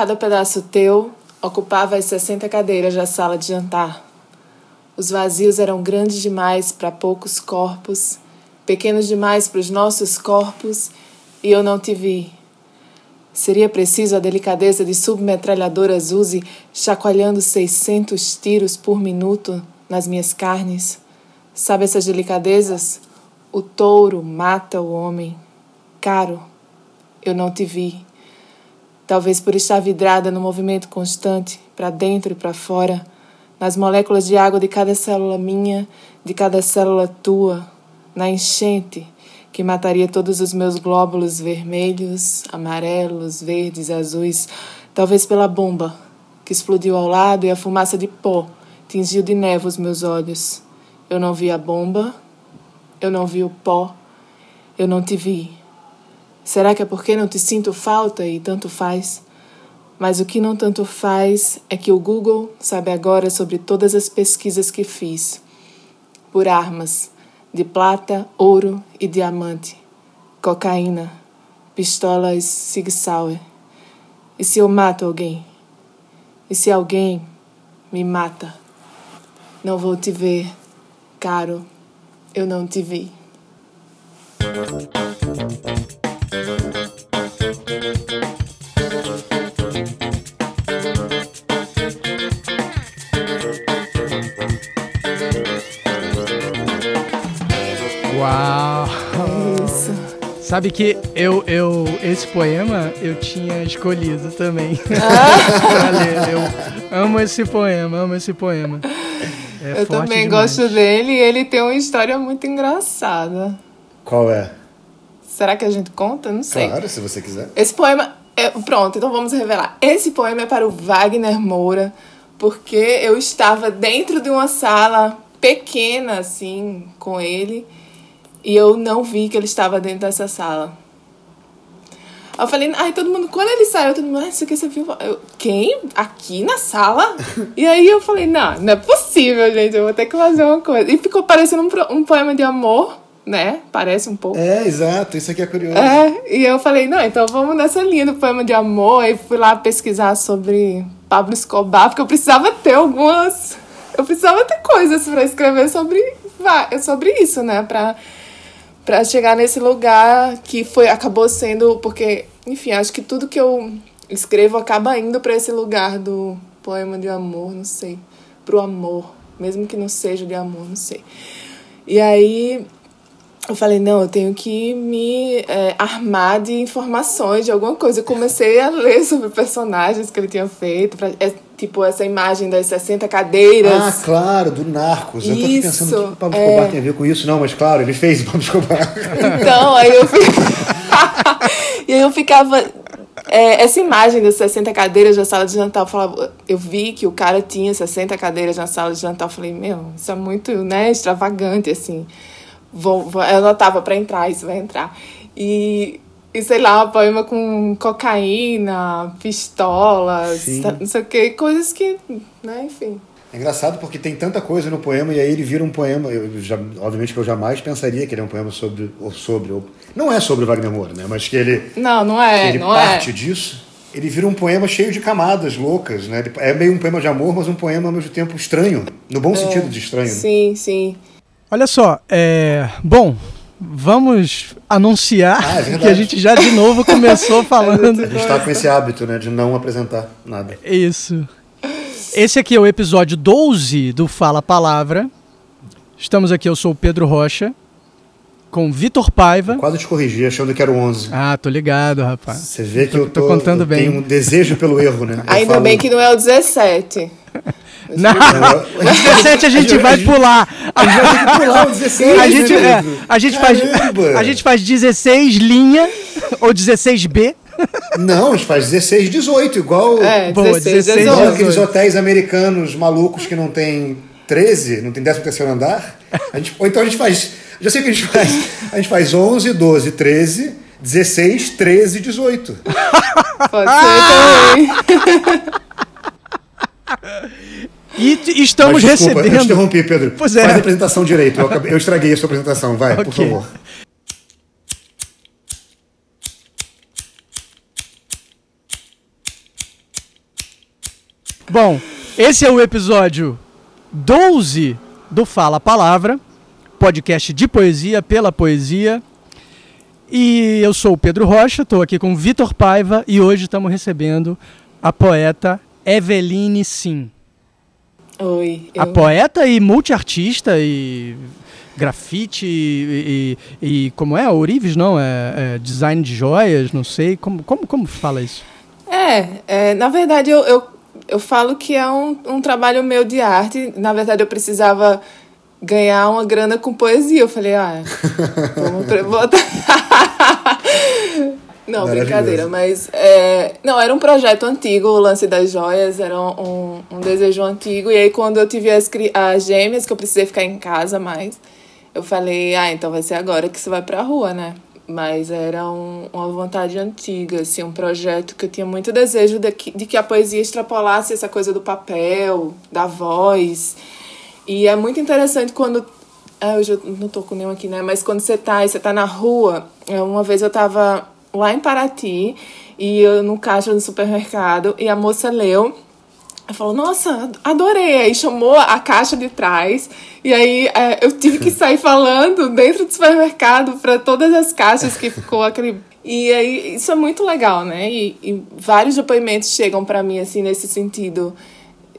cada pedaço teu ocupava as 60 cadeiras da sala de jantar. Os vazios eram grandes demais para poucos corpos, pequenos demais para os nossos corpos, e eu não te vi. Seria preciso a delicadeza de submetralhadoras Uzi chacoalhando 600 tiros por minuto nas minhas carnes. Sabe essas delicadezas? O touro mata o homem. Caro, eu não te vi. Talvez por estar vidrada no movimento constante, para dentro e para fora, nas moléculas de água de cada célula minha, de cada célula tua, na enchente que mataria todos os meus glóbulos vermelhos, amarelos, verdes, azuis, talvez pela bomba que explodiu ao lado e a fumaça de pó tingiu de neve os meus olhos. Eu não vi a bomba, eu não vi o pó, eu não te vi. Será que é porque não te sinto falta e tanto faz? Mas o que não tanto faz é que o Google sabe agora sobre todas as pesquisas que fiz por armas de prata, ouro e diamante, cocaína, pistolas Sig Sauer. E se eu mato alguém? E se alguém me mata? Não vou te ver, caro, eu não te vi. Sabe que eu, eu, esse poema eu tinha escolhido também. Ah. pra ler. Eu amo esse poema, amo esse poema. É eu forte também demais. gosto dele e ele tem uma história muito engraçada. Qual é? Será que a gente conta? Não sei. Claro, se você quiser. Esse poema. É, pronto, então vamos revelar. Esse poema é para o Wagner Moura, porque eu estava dentro de uma sala pequena, assim, com ele, e eu não vi que ele estava dentro dessa sala. Aí eu falei, ai, todo mundo, quando ele saiu, todo mundo, ah, isso aqui você viu? Eu, quem? Aqui na sala? e aí eu falei, não, não é possível, gente, eu vou ter que fazer uma coisa. E ficou parecendo um, um poema de amor, né? Parece um pouco. É, exato, isso aqui é curioso. É, e eu falei, não, então vamos nessa linha do poema de amor. Aí fui lá pesquisar sobre Pablo Escobar, porque eu precisava ter algumas. Eu precisava ter coisas pra escrever sobre, sobre isso, né? Pra, pra chegar nesse lugar que foi acabou sendo. Porque, enfim, acho que tudo que eu escrevo acaba indo pra esse lugar do poema de amor, não sei. Pro amor, mesmo que não seja de amor, não sei. E aí eu falei, não, eu tenho que me é, armar de informações, de alguma coisa. Eu comecei a ler sobre personagens que ele tinha feito, pra, é, tipo essa imagem das 60 cadeiras. Ah, claro, do Narcos. eu tô aqui Isso, pensando o que o Pablo é. Escobar tem a ver com isso. Não, mas claro, ele fez o Pablo Escobar. Então, aí eu e aí eu ficava... é, essa imagem das 60 cadeiras da sala de jantar, eu, falava, eu vi que o cara tinha 60 cadeiras na sala de jantar. Eu falei, meu, isso é muito né, extravagante, assim. Vou, vou, eu anotava pra entrar, isso vai entrar. E, e sei lá, poema com cocaína, pistolas, Sim. não sei o que, coisas que, né, enfim. É engraçado porque tem tanta coisa no poema e aí ele vira um poema. Eu já, obviamente que eu jamais pensaria que ele é um poema sobre. Ou sobre ou, não é sobre Wagner Moura, né? Mas que ele, Não, não é, ele não parte é. disso. Ele vira um poema cheio de camadas loucas, né? É meio um poema de amor, mas um poema ao mesmo tempo estranho. No bom sentido de estranho. né? Sim, sim. Olha só, é. Bom, vamos anunciar Ah, é que a gente já de novo começou falando. A gente tá com esse hábito, né? De não apresentar nada. Isso. Esse aqui é o episódio 12 do Fala Palavra. Estamos aqui, eu sou o Pedro Rocha, com Vitor Paiva. Quase te corrigi, achando que era o 11. Ah, tô ligado, rapaz. Você vê que Tô- eu tô, tô contando eu bem. tenho um desejo pelo erro, né? Eu Ainda falo- bem que não é o 17. Não, o 17 a gente vai pular. A gente vai ter que pular o 16. A gente, né, é, a gente faz, a gente faz 16 linha ou 16B. Não, a gente faz 16, 18, igual, É, Boa, 16, 16, igual 18. aqueles hotéis americanos malucos que não tem 13, não tem 13 terceiro andar. A gente, ou então a gente faz. Já sei o que a gente faz. A gente faz 11, 12, 13, 16, 13, 18. Pode ser também. E estamos Mas, desculpa, Eu recebendo. interrompi, Pedro. Pois é. Faz a apresentação direito. Eu, acabei- eu estraguei a sua apresentação. Vai, por Ok. favor. Bom, esse é o episódio 12 do Fala Palavra, podcast de poesia pela poesia. E eu sou o Pedro Rocha, estou aqui com o Vitor Paiva e hoje estamos recebendo a poeta Eveline Sim. Oi. A poeta e multiartista e grafite e, e, e como é? Ourives, não? É, é, design de joias, não sei. Como, como, como fala isso? É, é na verdade eu, eu, eu falo que é um, um trabalho meu de arte. Na verdade eu precisava ganhar uma grana com poesia. Eu falei, ah, vamos botar. Não, brincadeira, mas. É, não, era um projeto antigo, o lance das joias, era um, um desejo antigo. E aí, quando eu tive as, as gêmeas, que eu precisei ficar em casa mais, eu falei, ah, então vai ser agora que você vai pra rua, né? Mas era um, uma vontade antiga, assim, um projeto que eu tinha muito desejo de que, de que a poesia extrapolasse essa coisa do papel, da voz. E é muito interessante quando. Ah, eu já não tô com nenhum aqui, né? Mas quando você tá, você tá na rua. É, uma vez eu tava lá em Paraty e eu no caixa do supermercado e a moça leu. Ela falou, nossa, adorei. Aí chamou a caixa de trás. E aí é, eu tive que sair falando dentro do supermercado para todas as caixas que ficou aquele. E aí isso é muito legal, né? E, e vários depoimentos chegam para mim assim nesse sentido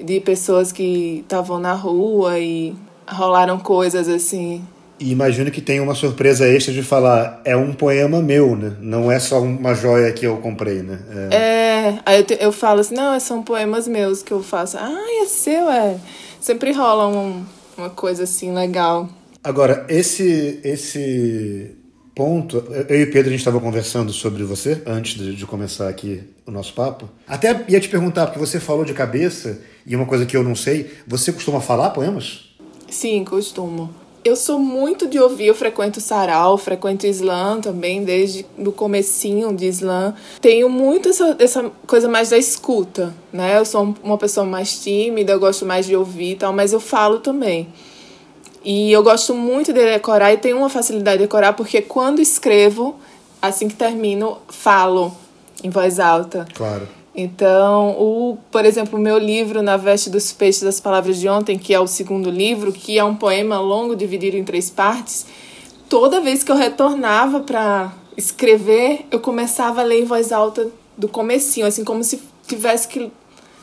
de pessoas que estavam na rua e rolaram coisas assim e imagino que tem uma surpresa extra de falar, é um poema meu, né? Não é só uma joia que eu comprei, né? É, é aí eu, te, eu falo assim, não, são poemas meus que eu faço. Ah, é seu, é. Sempre rola um, uma coisa assim legal. Agora, esse, esse ponto, eu e o Pedro a gente estava conversando sobre você antes de, de, começar aqui o nosso papo. Até ia te perguntar, porque você falou de cabeça, e uma coisa que eu não sei, você costuma falar poemas? Sim, costumo. Eu sou muito de ouvir, eu frequento sarau, frequento slam também, desde o comecinho de slam. Tenho muito essa, essa coisa mais da escuta, né? Eu sou uma pessoa mais tímida, eu gosto mais de ouvir e tal, mas eu falo também. E eu gosto muito de decorar e tenho uma facilidade de decorar porque quando escrevo, assim que termino, falo em voz alta. Claro. Então, o, por exemplo, o meu livro Na Veste dos Peixes das Palavras de Ontem, que é o segundo livro, que é um poema longo dividido em três partes, toda vez que eu retornava para escrever, eu começava a ler em voz alta do comecinho, assim como se tivesse que,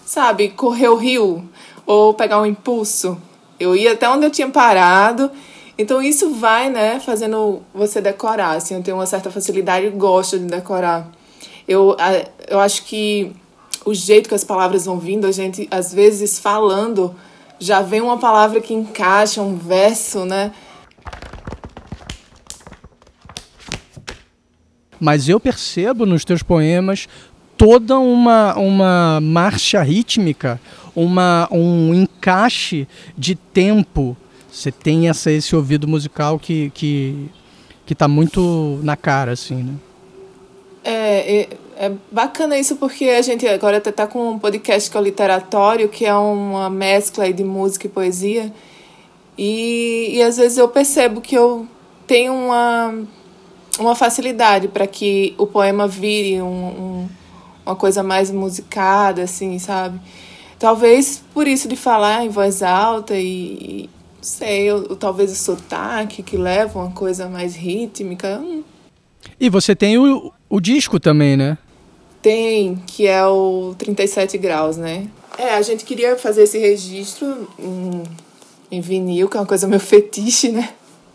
sabe, correr o rio ou pegar um impulso. Eu ia até onde eu tinha parado. Então isso vai, né, fazendo você decorar, assim, eu tenho uma certa facilidade e gosto de decorar. Eu, eu acho que o jeito que as palavras vão vindo, a gente, às vezes, falando, já vem uma palavra que encaixa, um verso, né? Mas eu percebo nos teus poemas toda uma, uma marcha rítmica, uma, um encaixe de tempo. Você tem essa, esse ouvido musical que, que, que tá muito na cara, assim, né? É, é, é bacana isso porque a gente agora até tá com um podcast que é o Literatório, que é uma mescla de música e poesia. E, e às vezes eu percebo que eu tenho uma, uma facilidade para que o poema vire um, um, uma coisa mais musicada, assim, sabe? Talvez por isso de falar em voz alta e, e não sei, ou, talvez o sotaque que leva uma coisa mais rítmica. E você tem o, o disco também, né? Tem, que é o 37 graus, né? É, a gente queria fazer esse registro em, em vinil, que é uma coisa meio fetiche, né?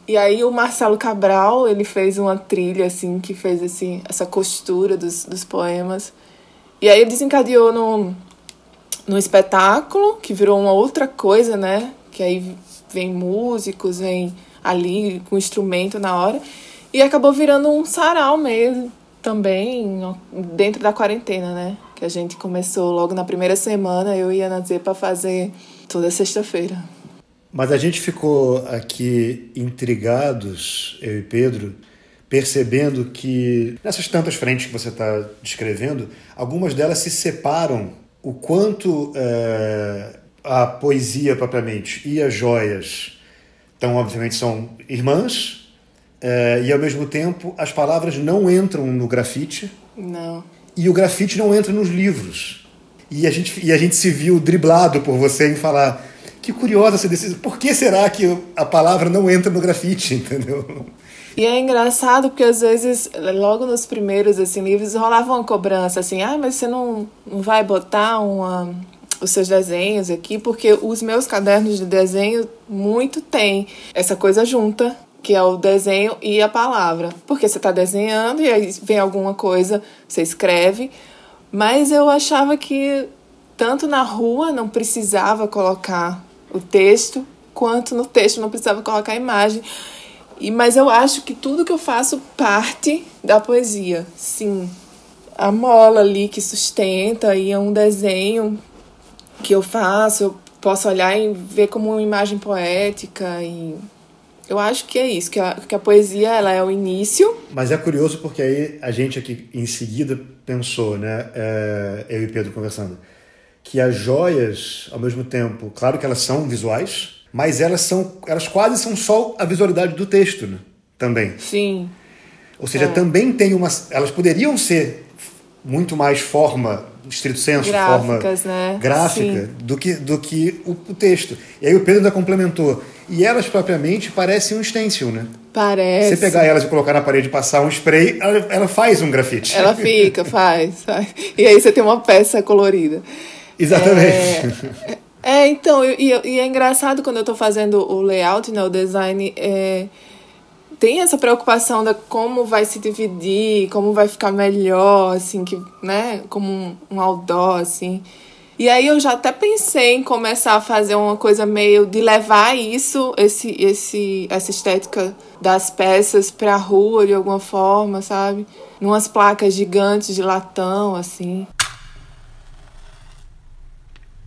E aí o Marcelo Cabral, ele fez uma trilha, assim, que fez assim, essa costura dos, dos poemas. E aí desencadeou no, no espetáculo, que virou uma outra coisa, né? Que aí vem músicos, vem ali com instrumento na hora. E acabou virando um sarau mesmo, também, dentro da quarentena, né? Que a gente começou logo na primeira semana, eu e a Ana para fazer toda sexta-feira. Mas a gente ficou aqui intrigados, eu e Pedro, percebendo que nessas tantas frentes que você está descrevendo, algumas delas se separam o quanto é, a poesia propriamente e as joias, então obviamente são irmãs, Uh, e ao mesmo tempo, as palavras não entram no grafite. Não. E o grafite não entra nos livros. E a gente, e a gente se viu driblado por você em falar que curiosa essa decisão. Por que será que a palavra não entra no grafite, entendeu? E é engraçado porque às vezes, logo nos primeiros assim, livros, rolava uma cobrança assim, ah, mas você não, não vai botar uma, os seus desenhos aqui, porque os meus cadernos de desenho muito tem essa coisa junta, que é o desenho e a palavra. Porque você está desenhando e aí vem alguma coisa, você escreve, mas eu achava que tanto na rua não precisava colocar o texto, quanto no texto não precisava colocar a imagem. E, mas eu acho que tudo que eu faço parte da poesia, sim. A mola ali que sustenta e é um desenho que eu faço, eu posso olhar e ver como uma imagem poética e eu acho que é isso, que a, que a poesia ela é o início. Mas é curioso porque aí a gente aqui em seguida pensou, né, é, eu e Pedro conversando, que as joias, ao mesmo tempo, claro que elas são visuais, mas elas são, elas quase são só a visualidade do texto, né? Também. Sim. Ou seja, é. também tem uma, elas poderiam ser muito mais forma estrito senso, Gráficas, forma né? gráfica do que, do que o, o, texto. E aí o Pedro ainda complementou. E elas propriamente parecem um stencil, né? Parece. Você pegar elas e colocar na parede e passar um spray, ela, ela faz um grafite. Ela fica, faz, faz. E aí você tem uma peça colorida. Exatamente. É, é então, e, e, é engraçado quando eu estou fazendo o layout, né, o design, é, tem essa preocupação da como vai se dividir, como vai ficar melhor, assim, que, né, como um, um outdoor, assim. E aí eu já até pensei em começar a fazer uma coisa meio de levar isso, esse, esse, essa estética das peças para a rua de alguma forma, sabe? Numas placas gigantes de latão, assim.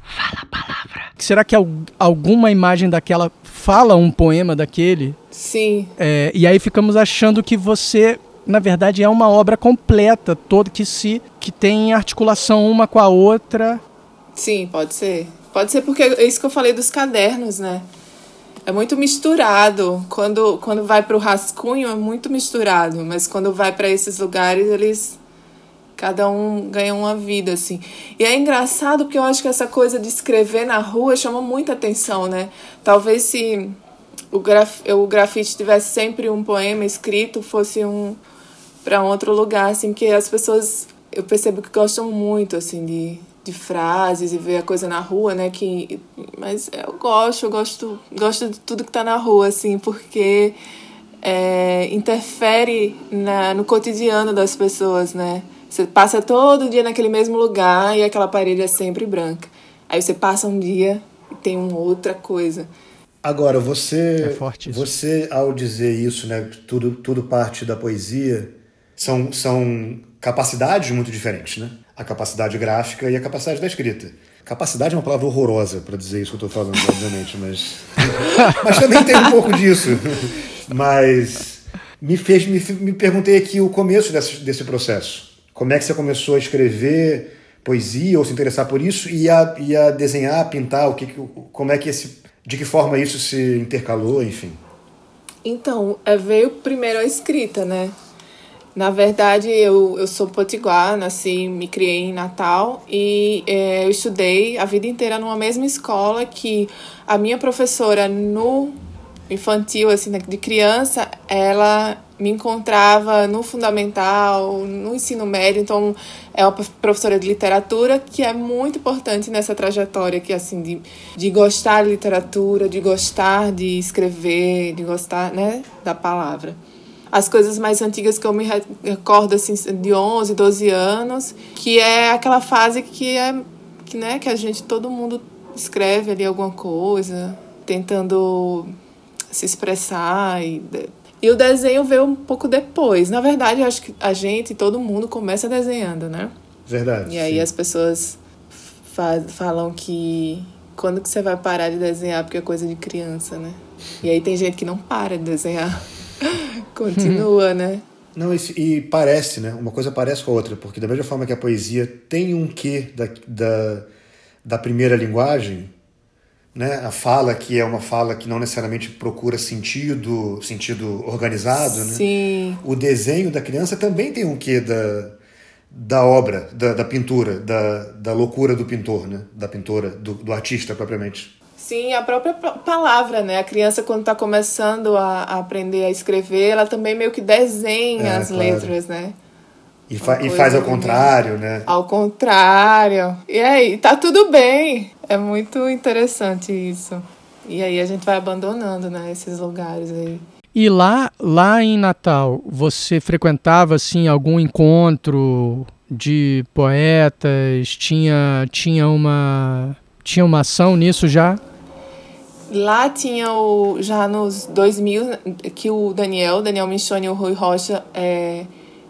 Fala a palavra. Será que alguma imagem daquela fala um poema daquele. Sim. É, e aí ficamos achando que você, na verdade, é uma obra completa, toda que se que tem articulação uma com a outra. Sim, pode ser. Pode ser porque é isso que eu falei dos cadernos, né? É muito misturado. Quando, quando vai para o rascunho, é muito misturado. Mas quando vai para esses lugares, eles Cada um ganha uma vida, assim. E é engraçado porque eu acho que essa coisa de escrever na rua chama muita atenção, né? Talvez se o, graf, o grafite tivesse sempre um poema escrito, fosse um para um outro lugar, assim, que as pessoas eu percebo que gostam muito, assim, de, de frases e ver a coisa na rua, né? Que, mas eu gosto, eu gosto, gosto de tudo que tá na rua, assim, porque é, interfere na, no cotidiano das pessoas, né? Você passa todo dia naquele mesmo lugar e aquela parede é sempre branca. Aí você passa um dia e tem uma outra coisa. Agora, você, é você ao dizer isso, né, tudo, tudo parte da poesia, são, são capacidades muito diferentes, né? A capacidade gráfica e a capacidade da escrita. Capacidade é uma palavra horrorosa para dizer isso que eu estou falando, obviamente, mas, mas também tem um pouco disso. Mas me fez, me, me perguntei aqui o começo desse, desse processo. Como é que você começou a escrever poesia ou se interessar por isso e a, e a desenhar, a pintar? O que, como é que esse, de que forma isso se intercalou, enfim? Então, é, veio primeiro a escrita, né? Na verdade, eu, eu sou potiguar, nasci, me criei em Natal e é, eu estudei a vida inteira numa mesma escola que a minha professora no infantil, assim, né, de criança, ela me encontrava no fundamental, no ensino médio, então é uma professora de literatura que é muito importante nessa trajetória que assim de, de gostar de literatura, de gostar de escrever, de gostar, né, da palavra. As coisas mais antigas que eu me recordo assim de 11, 12 anos, que é aquela fase que é que né, que a gente todo mundo escreve ali alguma coisa, tentando se expressar e e o desenho veio um pouco depois. Na verdade, eu acho que a gente, todo mundo, começa desenhando, né? Verdade. E aí sim. as pessoas fa falam que quando que você vai parar de desenhar porque é coisa de criança, né? E aí tem gente que não para de desenhar. Continua, né? Não, e, e, parece, né? Uma coisa parece com a outra, porque da mesma forma que a poesia tem um quê da, da, da primeira linguagem, né? A fala que é uma fala que não necessariamente procura sentido, sentido organizado, né? Sim. O desenho da criança também tem um quê da da obra, da, da pintura, da, da loucura do pintor, né? Da pintora, do, do artista propriamente. Sim, a própria palavra, né? A criança, quando está começando a, a, aprender a escrever, ela também meio que desenha é, as claro. letras, né? E, fa e faz ao contrário, né? Ao contrário. E aí, tá tudo bem. É muito interessante isso. E aí a gente vai abandonando, né, esses lugares aí. E lá, lá em Natal, você frequentava assim algum encontro de poetas? Tinha tinha uma tinha uma ação nisso já? Lá tinha o já nos 2000 que o Daniel, Daniel Michone e o Rui Rocha, é,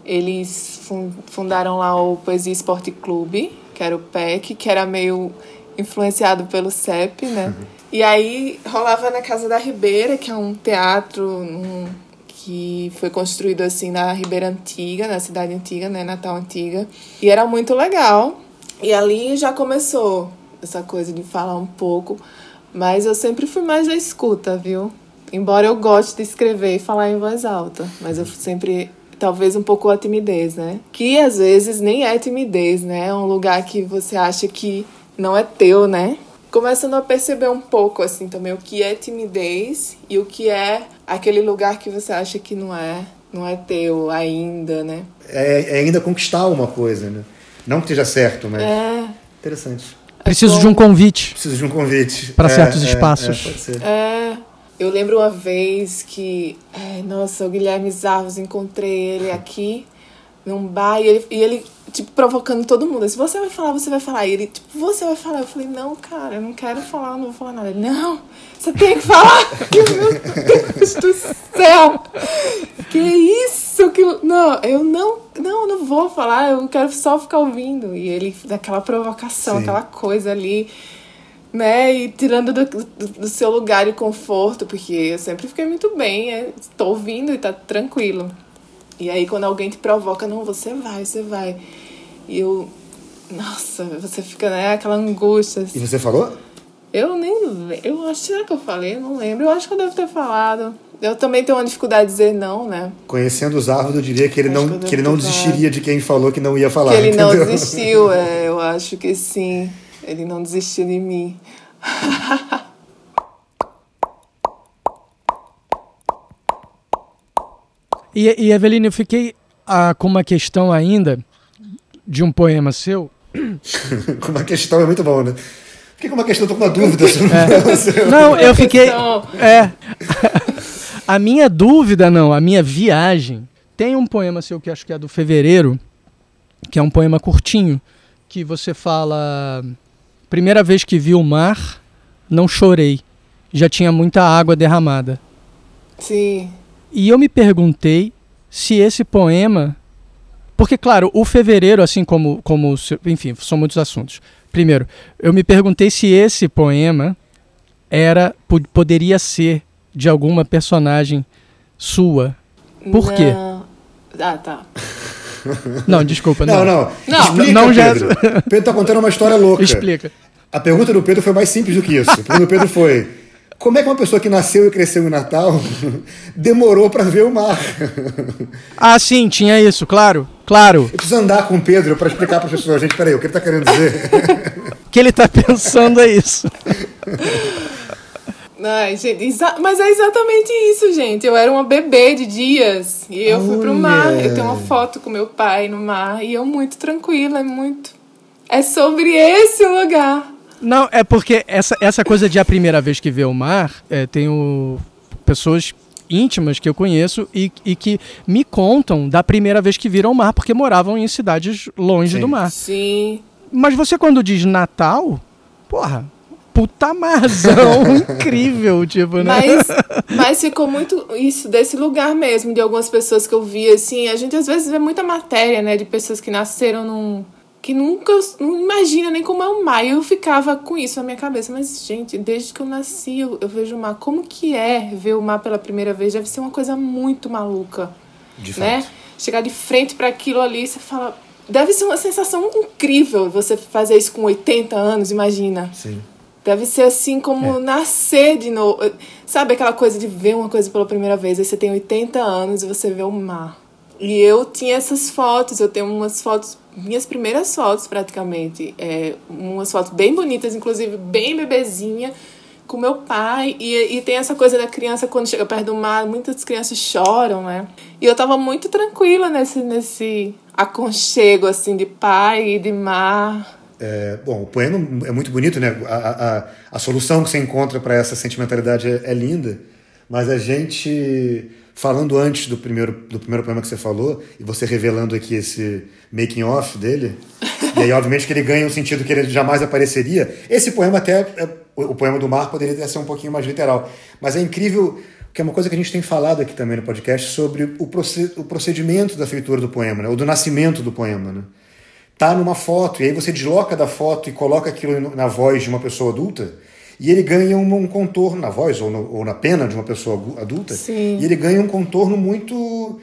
eles fundaram lá o Poesia Esporte Clube, que era o PEC, que era meio influenciado pelo CEP, né? Uhum. E aí rolava na Casa da Ribeira, que é um teatro um, que foi construído assim na Ribeira Antiga, na cidade antiga, né, Natal Antiga. E era muito legal. E ali já começou essa coisa de falar um pouco, mas eu sempre fui mais da escuta, viu? Embora eu goste de escrever e falar em voz alta, mas eu sempre talvez um pouco a timidez, né? Que às vezes nem é timidez, né? É um lugar que você acha que não é teu, né? começando a perceber um pouco assim também o que é timidez e o que é aquele lugar que você acha que não é, não é teu ainda, né? É, é ainda conquistar uma coisa, né? Não que esteja certo, mas é. interessante. Preciso de um convite. Preciso de um convite. Para é, certos é, espaços. É, pode ser. É. Eu lembro uma vez que, nossa, o Guilherme Zarros, encontrei ele aqui num bar e ele, e ele, tipo, provocando todo mundo. Se você vai falar, você vai falar. E ele, tipo, você vai falar. Eu falei, não, cara, eu não quero falar, não vou falar nada. Ele, não, você tem que falar. Meu Deus do céu. Que isso? Que... Não, eu não, não, não vou falar, eu quero só ficar ouvindo. E ele, daquela provocação, Sim. aquela coisa ali né? E tirando do, do, do, seu lugar de conforto, porque eu sempre fiquei muito bem, estou é, ouvindo e tá tranquilo. E aí quando alguém te provoca, não, você vai, você vai. E eu, nossa, você fica, né, aquela angústia. Assim. E você falou? Eu nem eu acho que eu falei, eu não lembro. Eu acho que eu devo ter falado. Eu também tenho uma dificuldade de dizer não, né? Conhecendo os árvores, eu diria que ele não que, que ele não desistiria de quem falou que não ia falar. Que ele entendeu? não desistiu, é, eu acho que sim. Ele não desistiu de mim. E, e Eveline, eu fiquei ah, com uma questão ainda de um poema seu. com uma questão é muito bom, né? Fiquei com uma questão, tô com uma dúvida sobre é. Não, eu fiquei. É. a minha dúvida, não, a minha viagem. Tem um poema seu que acho que é do fevereiro, que é um poema curtinho, que você fala. Primeira vez que vi o mar, não chorei. Já tinha muita água derramada. Sim. E eu me perguntei se esse poema. Porque, claro, o fevereiro, assim como, como. Enfim, são muitos assuntos. Primeiro, eu me perguntei se esse poema era poderia ser de alguma personagem sua. Por não. quê? Ah, tá. Não, desculpa. Não, não. Não, não. Explica, não já... Pedro. Pedro tá contando uma história louca. Explica. A pergunta do Pedro foi mais simples do que isso. A pergunta do Pedro foi: como é que uma pessoa que nasceu e cresceu em Natal demorou para ver o mar? Ah, sim, tinha isso, claro, claro. Eu preciso andar com o Pedro para explicar para as pessoas, gente, peraí, o que ele está querendo dizer? o que ele está pensando é isso. Ai, gente, mas é exatamente isso, gente. Eu era uma bebê de dias e eu fui pro mar. Eu tenho uma foto com meu pai no mar e eu muito tranquila, é muito. É sobre esse lugar. Não, é porque essa, essa coisa de a primeira vez que vê o mar, é, tenho pessoas íntimas que eu conheço e, e que me contam da primeira vez que viram o mar, porque moravam em cidades longe Sim. do mar. Sim. Mas você quando diz Natal, porra, puta marzão incrível, tipo, né? Mas, mas ficou muito isso desse lugar mesmo, de algumas pessoas que eu vi, assim, a gente às vezes vê muita matéria, né, de pessoas que nasceram num que nunca não imagina nem como é o mar. E eu ficava com isso na minha cabeça. Mas, gente, desde que eu nasci, eu, eu, vejo o mar. Como que é ver o mar pela primeira vez? Deve ser uma coisa muito maluca. De né? Fato. Chegar de frente para aquilo ali, você fala. Deve ser uma sensação incrível você fazer isso com 80 anos, imagina. Sim. Deve ser assim como é. nascer de novo. Sabe aquela coisa de ver uma coisa pela primeira vez, aí você tem 80 anos e você vê o mar. E eu tinha essas fotos, eu tenho umas fotos, minhas primeiras fotos praticamente, é, umas fotos bem bonitas, inclusive bem bebezinha, com meu pai. E, e tem essa coisa da criança quando chega perto do mar, muitas crianças choram, né? E eu tava muito tranquila nesse, nesse aconchego, assim, de pai e de mar. É, bom, o poema é muito bonito, né? A, a, a solução que você encontra para essa sentimentalidade é, é linda, mas a gente falando antes do primeiro, do primeiro poema que você falou, e você revelando aqui esse making off dele, e aí obviamente que ele ganha um sentido que ele jamais apareceria. Esse poema até, é, o poema do mar poderia ser um pouquinho mais literal, mas é incrível que é uma coisa que a gente tem falado aqui também no podcast sobre o, procedimento da feitura do poema, né? ou do nascimento do poema, né? Tá numa foto, e aí você desloca da foto e coloca aquilo na voz de uma pessoa adulta, e ele ganha um, um contorno na voz ou, no, ou, na pena de uma pessoa adulta. Sim. E ele ganha um contorno muito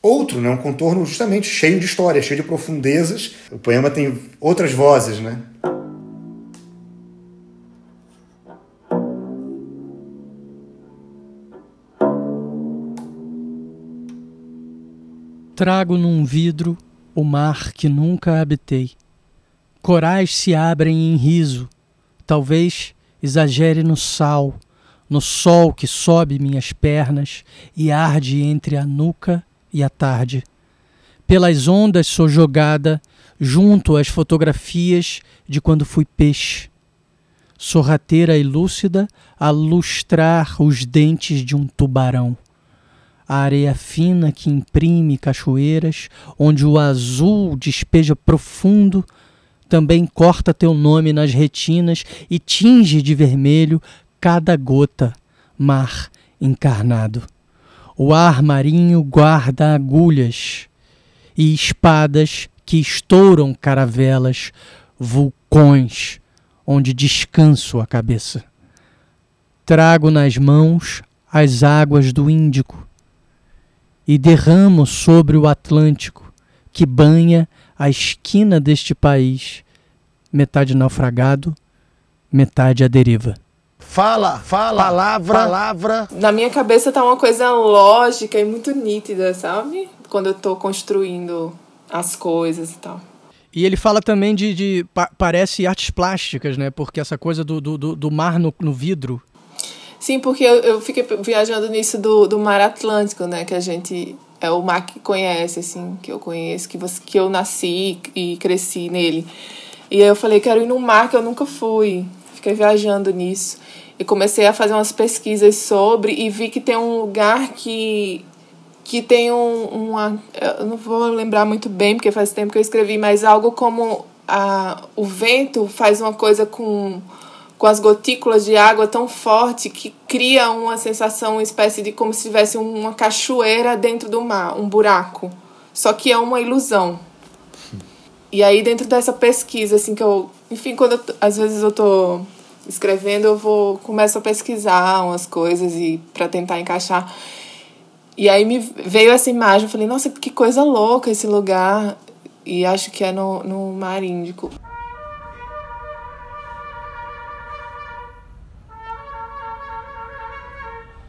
outro, né? Um contorno justamente cheio de história, cheio de profundezas. O poema tem outras vozes, né? Trago num vidro o mar que nunca habitei. Corais se abrem em riso, talvez exagere no sal, no sol que sobe minhas pernas e arde entre a nuca e a tarde. Pelas ondas sou jogada junto às fotografias de quando fui peixe. Sorrateira e lúcida a lustrar os dentes de um tubarão. A areia fina que imprime cachoeiras, onde o azul despeja profundo também corta teu nome nas retinas e tinge de vermelho cada gota, mar encarnado. O ar marinho guarda agulhas e espadas que estouram caravelas, vulcões onde descanso a cabeça. Trago nas mãos as águas do Índico e derramo sobre o Atlântico que banha a esquina deste país, metade naufragado, metade à deriva. Fala, fala, palavra, palavra. Na minha cabeça tá uma coisa lógica e muito nítida, sabe? Quando eu tô construindo as coisas e tal. E ele fala também de, de pa parece artes plásticas, né? Porque essa coisa do, do, do mar no, no vidro. Sim, porque eu, eu fiquei viajando nisso do, do mar Atlântico, né? Que a gente é o mar que conhece, assim, que eu conheço, que, você, que eu nasci e cresci nele. E aí eu falei, quero ir num mar que eu nunca fui. Fiquei viajando nisso. E comecei a fazer umas pesquisas sobre e vi que tem um lugar que que tem um, uma eu não vou lembrar muito bem porque faz tempo que eu escrevi mas algo como a, o vento faz uma coisa com com as gotículas de água tão forte que cria uma sensação, uma espécie de como se tivesse uma cachoeira dentro do mar, um buraco. Só que é uma ilusão. E aí dentro dessa pesquisa assim que eu, enfim, quando eu, às vezes eu tô escrevendo, eu vou começo a pesquisar umas coisas e para tentar encaixar. E aí me veio essa imagem, eu falei, nossa, que coisa louca esse lugar. E acho que é no, no Mar Índico.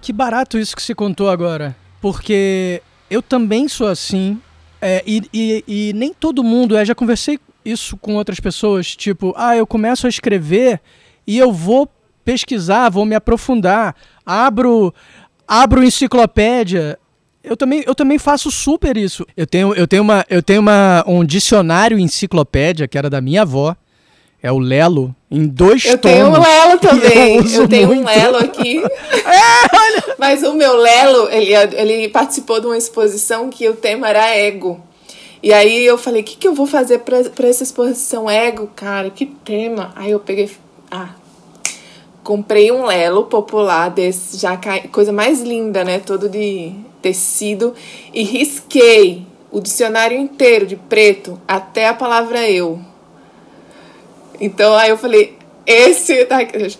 Que barato isso que se contou agora. Porque eu também sou assim. É, e, e, e, nem todo mundo é. Já conversei isso com outras pessoas. Tipo, ah, eu começo a escrever e eu vou pesquisar, vou me aprofundar. Abro, abro enciclopédia. Eu também, eu também faço super isso. Eu tenho, eu tenho, uma, eu tenho uma, um dicionário enciclopédia que era da minha avó. É o Lelo, em dois eu tomos. Eu tenho um Lelo também. Eu, eu tenho muito. um Lelo aqui. é, olha. Mas o meu Lelo, ele, ele participou de uma exposição que o tema era ego. E aí eu falei, o que, que eu vou fazer para essa exposição ego, cara? Que tema? Aí eu peguei, ah, comprei um Lelo popular desse, já coisa mais linda, né? Todo de tecido. E risquei o dicionário inteiro de preto até a palavra eu. Então aí eu falei, esse tá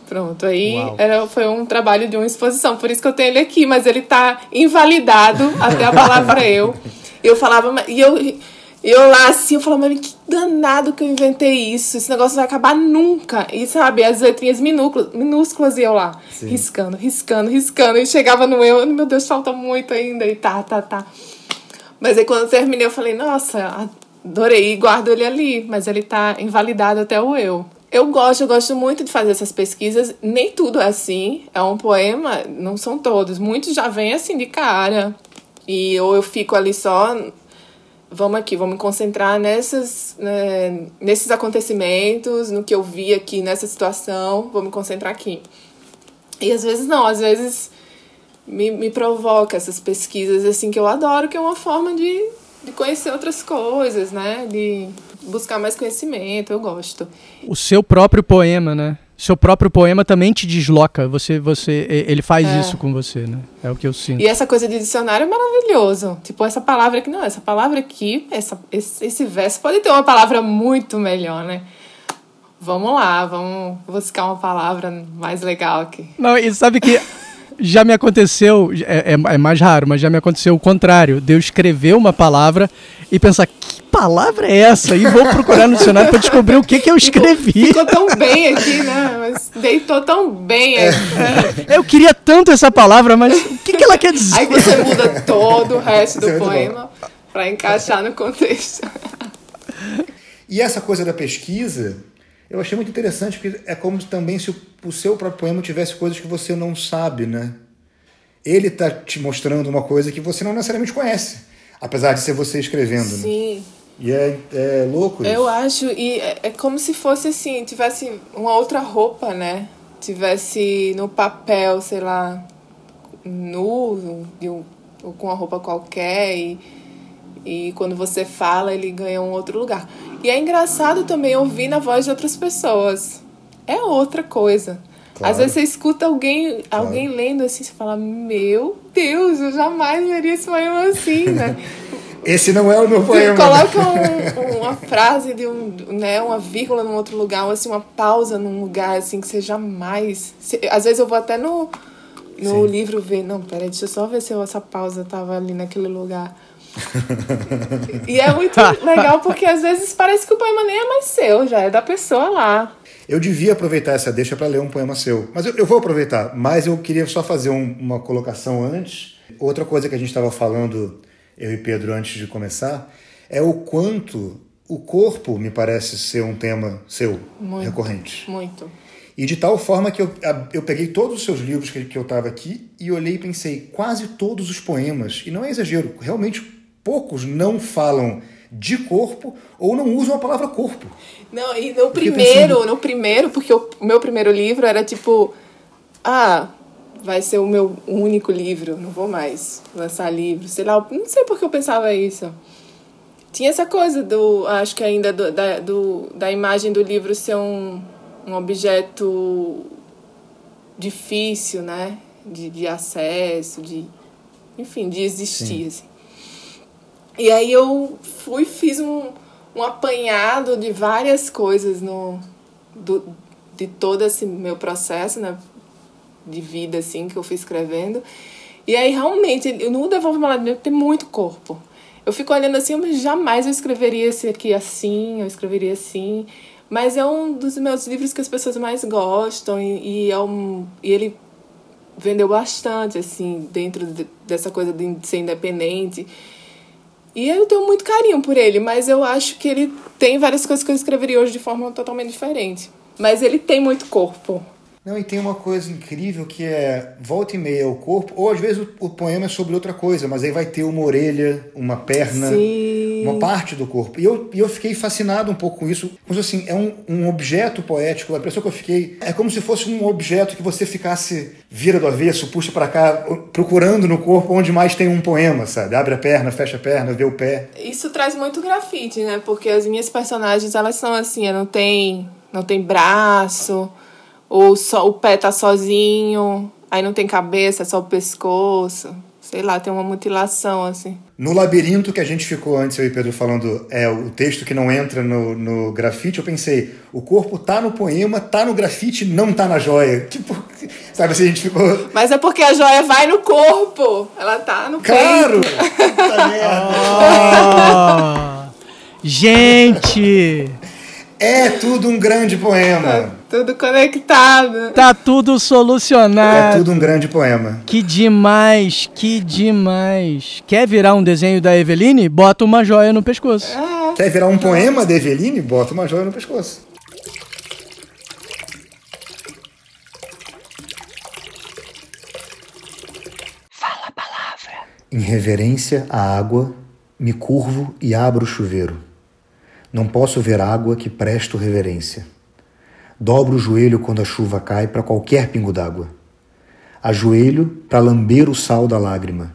pronto aí era foi um trabalho de uma exposição por isso que eu tenho ele aqui mas ele tá invalidado até a palavra eu. Eu falava e eu eu lá assim eu falava mas que danado que eu inventei isso esse negócio vai acabar nunca. E sabe as letrinhas minúsculas minúsculas e eu lá Sim. riscando riscando riscando e chegava no eu meu Deus falta muito ainda e tá tá tá. Mas aí quando eu terminei, eu falei, nossa, adorei, guardo ele ali, mas ele tá invalidado até o eu. Eu gosto, eu gosto muito de fazer essas pesquisas. Nem tudo é assim. É um poema, não são todos. Muitos já vêm assim de cara. E ou eu fico ali só. Vamos aqui, vamos me concentrar nessas, né, nesses acontecimentos, no que eu vi aqui nessa situação, vou me concentrar aqui. E às vezes não, às vezes me, me provoca essas pesquisas assim que eu adoro, que é uma forma de, de conhecer outras coisas, né? De buscar mais conhecimento, eu gosto. O seu próprio poema, né? Seu próprio poema também te desloca. Você, você, ele faz É. isso com você, né? É o que eu sinto. E essa coisa de dicionário é maravilhoso. Tipo, essa palavra aqui, não, essa palavra aqui, essa, esse, esse verso pode ter uma palavra muito melhor, né? Vamos lá, vamos buscar uma palavra mais legal aqui. Não, e sabe que já me aconteceu, é, é- é mais raro, mas já me aconteceu o contrário, de eu escrever uma palavra e pensar, que palavra é essa? E vou procurar no dicionário para descobrir o que, que eu escrevi. Ficou tão bem aqui, né? Mas deitou tão bem É. aqui. Eu queria tanto essa palavra, mas o que, que ela quer dizer? Aí você muda todo o resto do é poema pra encaixar no contexto. E essa coisa da pesquisa, eu achei muito interessante, porque é como também se o, o seu próprio poema tivesse coisas que você não sabe, né? Ele tá te mostrando uma coisa que você não necessariamente conhece, apesar de ser você escrevendo, né? Sim. E é, é louco isso. Eu acho, e é, é como se fosse assim, tivesse uma outra roupa, né? Tivesse no papel, sei lá, nu, ou com uma roupa qualquer, e, e quando você fala, ele ganha um outro lugar. E é engraçado também ouvir na voz de outras pessoas. É outra coisa. Claro. Às vezes você escuta alguém, alguém lendo assim, você fala, meu Deus, eu jamais veria esse poema assim, né? Esse não é o meu Você poema. coloca um- uma frase de um, né, uma vírgula num outro lugar, ou assim, uma pausa num lugar assim que você jamais. se- às vezes eu vou até no, no Sim. livro ver, não, peraí, deixa eu só ver se essa pausa tava ali naquele lugar. e é muito legal porque às vezes parece que o poema nem é mais seu, já é da pessoa lá. Eu devia aproveitar essa deixa para ler um poema seu. Mas eu, eu vou aproveitar. Mas eu queria só fazer um- uma colocação antes. Outra coisa que a gente estava falando, eu e Pedro, antes de começar, é o quanto o corpo me parece ser um tema seu, Muito. recorrente. Muito. E de tal forma que eu, eu peguei todos os seus livros que, que eu estava aqui e olhei e pensei, quase todos os poemas, e não é exagero, realmente poucos não falam de corpo ou não usam a palavra corpo. Não, e no fiquei primeiro, pensando- no primeiro, porque o meu primeiro livro era tipo, ah, vai ser o meu único livro, não vou mais lançar livro, sei lá, não sei por que eu pensava isso. Tinha essa coisa do, acho que ainda do, da, do, da imagem do livro ser um, um objeto difícil, né? De, de acesso, de, enfim, de existir, assim. E aí eu fui, fiz um, um apanhado de várias coisas no, do, de todo esse meu processo, né? De vida, assim, que eu fui escrevendo. E aí, realmente, no Devolve Maladinho tem muito corpo. Eu fico olhando assim, mas jamais eu escreveria esse aqui assim, eu escreveria assim. Mas é um dos meus livros que as pessoas mais gostam e, e é um, e ele vendeu bastante, assim, dentro de- dessa coisa de ser independente. E eu tenho muito carinho por ele, mas eu acho que ele tem várias coisas que eu escreveria hoje de forma totalmente diferente. Mas ele tem muito corpo. Não, e tem uma coisa incrível que é volta e meia o corpo, ou às vezes o, o poema é sobre outra coisa, mas aí vai ter uma orelha, uma perna, Sim. uma parte do corpo. E eu, e eu fiquei fascinado um pouco com isso. Se, assim, é um, um objeto poético. A impressão que eu fiquei é como se fosse um objeto que você ficasse vira do avesso, puxa pra cá, procurando no corpo onde mais tem um poema, sabe? Abre a perna, fecha a perna, vê o pé. Isso traz muito grafite, né? Porque as minhas personagens, elas são assim, não tem, não tem braço, ou só o pé tá sozinho, aí não tem cabeça, é só o pescoço. Sei lá, tem uma mutilação, assim. No labirinto que a gente ficou antes, eu e Pedro falando, é o texto que não entra no, no grafite, eu pensei, o corpo tá no poema, tá no grafite, não tá na joia. Tipo, sabe assim, a gente ficou. Mas é porque a joia vai no corpo, ela tá no Claro! peito. Merda. Ah, gente! É tudo um grande poema. Tudo conectado. Tá tudo solucionado. É tudo um grande poema. Que demais, que demais. Quer virar um desenho da Eveline? Bota uma joia no pescoço. Quer virar um poema de Eveline? Bota uma joia no pescoço. Em reverência à água, me curvo e abro o chuveiro. Não posso ver água que presto reverência. Dobro o joelho quando a chuva cai para qualquer pingo d'água. Ajoelho para lamber o sal da lágrima.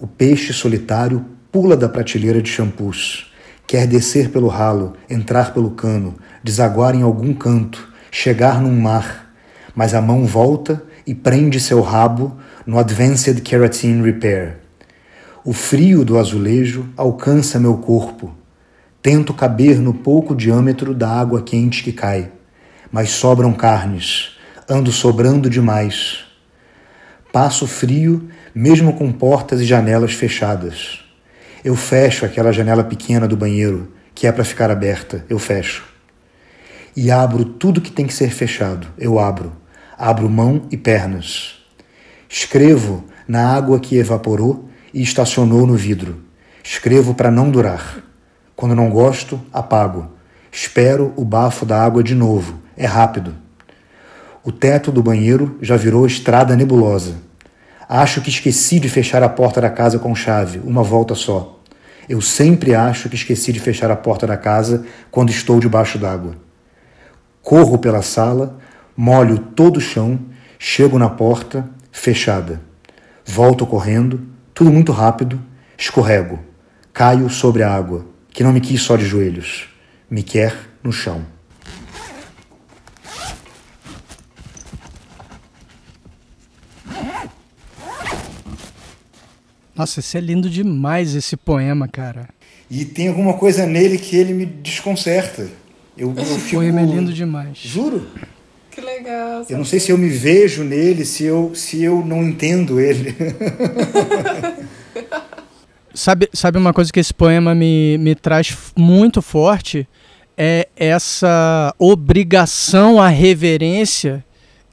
O peixe solitário pula da prateleira de shampoos. Quer descer pelo ralo, entrar pelo cano, desaguar em algum canto, chegar num mar. Mas a mão volta e prende seu rabo no Advanced Keratin Repair. O frio do azulejo alcança meu corpo. Tento caber no pouco diâmetro da água quente que cai, mas sobram carnes. Ando sobrando demais. Passo frio, mesmo com portas e janelas fechadas. Eu fecho aquela janela pequena do banheiro, que é para ficar aberta, eu fecho. E abro tudo que tem que ser fechado, eu abro. Abro mão e pernas. Escrevo na água que evaporou e estacionou no vidro. Escrevo para não durar. Quando não gosto, apago. Espero o bafo da água de novo. É rápido. O teto do banheiro já virou estrada nebulosa. Acho que esqueci de fechar a porta da casa com chave, uma volta só. Eu sempre acho que esqueci de fechar a porta da casa quando estou debaixo d'água. Corro pela sala, molho todo o chão, chego na porta, fechada. Volto correndo, tudo muito rápido, escorrego, caio sobre a água, que não me quis só de joelhos, me quer no chão. Nossa, esse é lindo demais esse poema, cara. E tem alguma coisa nele que ele me desconcerta. Eu, eu Esse fico... poema é lindo demais. Juro. Que legal. Eu não sei se eu me vejo nele, se eu, se eu não entendo ele. Sabe, sabe uma coisa que esse poema me, me traz muito forte? É essa obrigação à reverência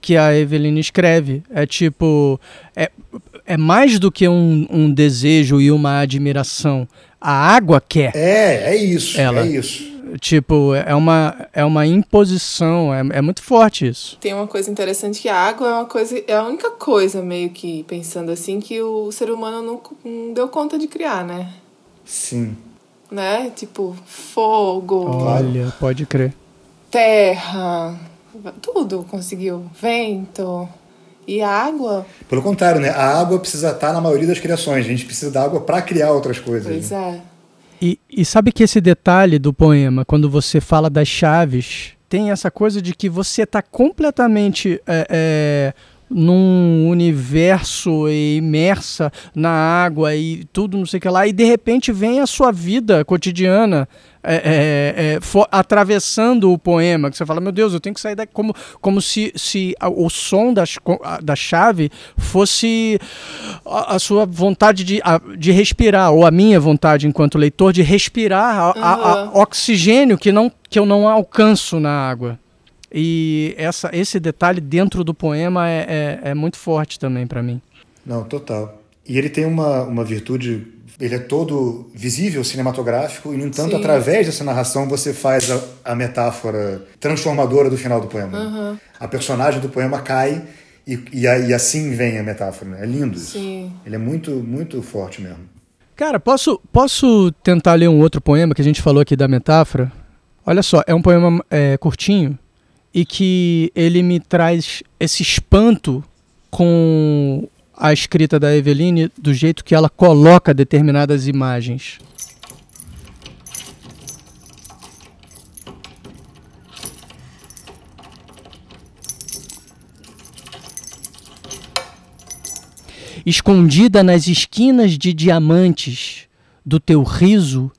que a Eveline escreve. É tipo. É, é mais do que um, um desejo e uma admiração. A água quer. É, é isso, Ela. é isso. Tipo, é uma, é uma imposição. É, é muito forte isso. Tem uma coisa interessante que a água é uma coisa, é a única coisa meio que pensando assim que o ser humano não, não deu conta de criar, né? Sim. Né? Tipo fogo, Olha, pode crer. terra, tudo conseguiu, vento e água. Pelo contrário, né? A água precisa estar na maioria das criações. A gente precisa da água para criar outras coisas. Pois né? é. E, e sabe que esse detalhe do poema, quando você fala das chaves, tem essa coisa de que você está completamente é, é, num universo imersa na água e tudo, não sei o que lá, e de repente vem a sua vida cotidiana é, é, é, fo- atravessando o poema, que você fala, meu Deus, eu tenho que sair daqui, como, como se, se a- o som das, da chave fosse a, a sua vontade de, a- de respirar, ou a minha vontade enquanto leitor de respirar a- Aham. oxigênio que, não, que eu não alcanço na água. E essa, esse detalhe dentro do poema é, é, é muito forte também para mim. Não, total. E ele tem uma, uma virtude, ele é todo visível, cinematográfico, e no entanto, Sim. através dessa narração, você faz a, a metáfora transformadora do final do poema. Uhum. A personagem do poema cai e, e, e assim vem a metáfora. né? É lindo isso. Sim. Ele é muito, muito forte mesmo. Cara, posso, posso tentar ler um outro poema que a gente falou aqui da metáfora? Olha só, é um poema é, curtinho e que ele me traz esse espanto com a escrita da Eveline do jeito que ela coloca determinadas imagens. escondida nas esquinas de diamantes do teu riso,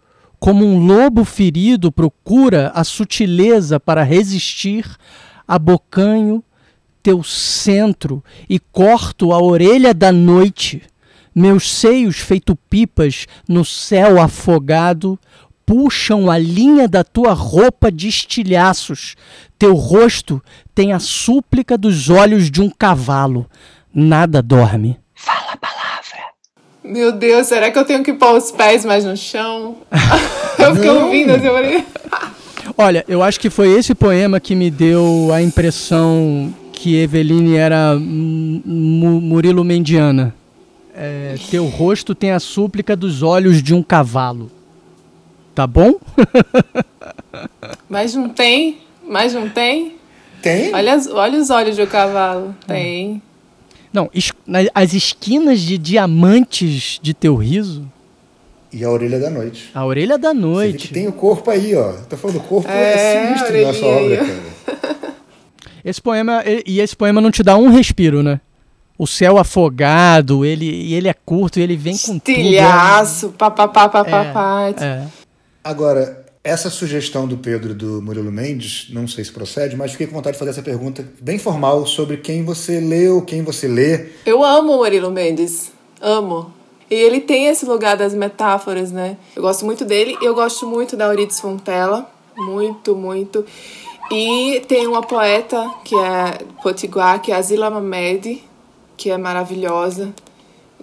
como um lobo ferido procura a sutileza para resistir, abocanho teu centro e corto a orelha da noite, meus seios feito pipas no céu afogado, puxam a linha da tua roupa de estilhaços. Teu rosto tem a súplica dos olhos de um cavalo. Nada dorme. Meu Deus, será que eu tenho que pôr os pés mais no chão? eu fiquei ouvindo assim, eu falei... Olha, eu acho que foi esse poema que me deu a impressão que Eveline era Murilo Mendiana. É, teu rosto tem a súplica dos olhos de um cavalo. Tá bom? Mas não tem? Mas não tem? Tem? Olha, olha os olhos de um cavalo. Tem. Não, as esquinas de diamantes de teu riso. E a orelha da noite. A orelha da noite. tem o corpo aí, ó. Tô falando, o corpo é, é sinistro na nossa obra, cara. Esse poema, e esse poema não te dá um respiro, né? O céu afogado, ele, e ele é curto, e ele vem com tudo. Estilhaço, papapá, papapá. É, é. Agora, essa sugestão do Pedro do Murilo Mendes, não sei se procede, mas fiquei com vontade de fazer essa pergunta bem formal sobre quem você leu, quem você lê. Eu amo o Murilo Mendes, amo. E ele tem esse lugar das metáforas, né? Eu gosto muito dele e eu gosto muito da Euridice Fontella, muito, muito. E tem uma poeta que é potiguar, que é a Zila Mamed, que é maravilhosa.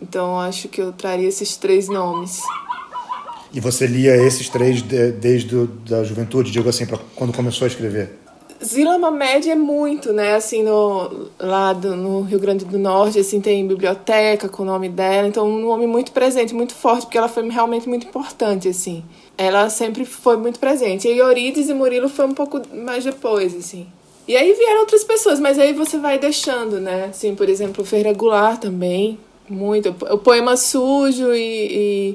Então acho que eu traria esses três nomes. E você lia esses três de, desde a juventude, digo assim, pra quando começou a escrever? Zila Mamed é muito, né? Assim, no, lá do, no Rio Grande do Norte, assim, tem biblioteca com o nome dela. Então, um nome muito presente, muito forte, porque ela foi realmente muito importante, assim. Ela sempre foi muito presente. E Eurides e Murilo foi um pouco mais depois, assim. E aí vieram outras pessoas, mas aí você vai deixando, né? Assim, por exemplo, Ferreira Goulart também, muito. O poema sujo e,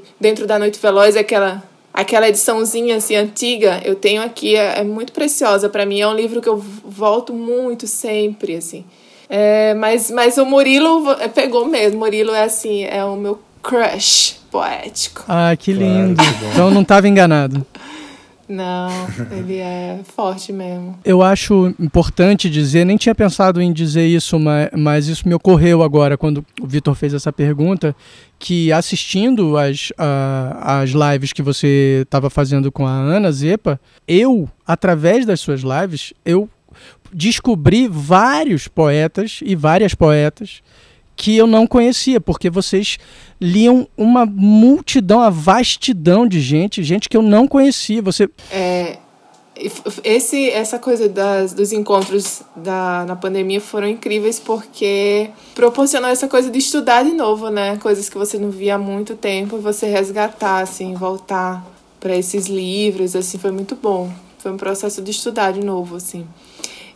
e Dentro da Noite Veloz, aquela aquela ediçãozinha assim antiga, eu tenho aqui, é, é muito preciosa para mim. É um livro que eu volto muito sempre, assim. É, mas, mas o Murilo é, pegou mesmo. Murilo é assim, é o meu crush poético. Ah, que lindo. Claro, então não estava enganado. Não, ele é forte mesmo. Eu acho importante dizer, nem tinha pensado em dizer isso, mas, mas isso me ocorreu agora quando o Vitor fez essa pergunta, que assistindo as, uh, as lives que você estava fazendo com a Ana Zepa, eu, através das suas lives, eu descobri vários poetas e várias poetas que eu não conhecia, porque vocês liam uma multidão, a vastidão de gente, gente que eu não conhecia. Você é, esse essa coisa das, dos encontros da, na pandemia foram incríveis porque proporcionou essa coisa de estudar de novo, né? Coisas que você não via há muito tempo, você resgatar assim, voltar para esses livros, assim, foi muito bom. Foi um processo de estudar de novo, assim.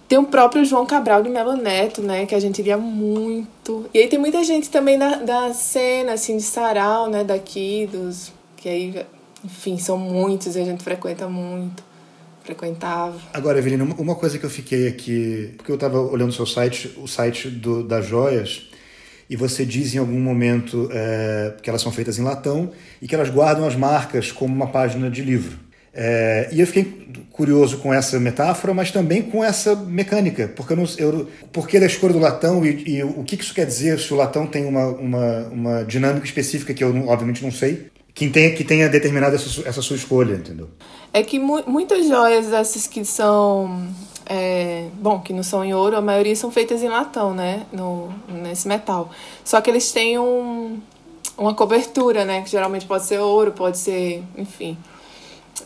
Tem o próprio João Cabral de Melo Neto, né? Que a gente lia muito. E aí tem muita gente também da, da cena, assim, de sarau, né? Daqui, dos... Que aí, enfim, são muitos e a gente frequenta muito. Frequentava. Agora, Evelina, uma coisa que eu fiquei aqui... Porque eu estava olhando o seu site, o site do, das joias... E você diz em algum momento é, que elas são feitas em latão e que elas guardam as marcas como uma página de livro. É, e eu fiquei curioso com essa metáfora, mas também com essa mecânica, porque eu não, eu, porque da escolha do latão e, e, o que isso quer dizer se o latão tem uma, uma, uma dinâmica específica que eu não, obviamente não sei, que tenha, que tenha determinado essa, essa sua escolha, entendeu? É que mu muitas joias dessas que são é, bom, que não são em ouro, a maioria são feitas em latão, né? No, nesse metal. Só que eles têm um, uma cobertura, né? Que geralmente pode ser ouro, pode ser, enfim.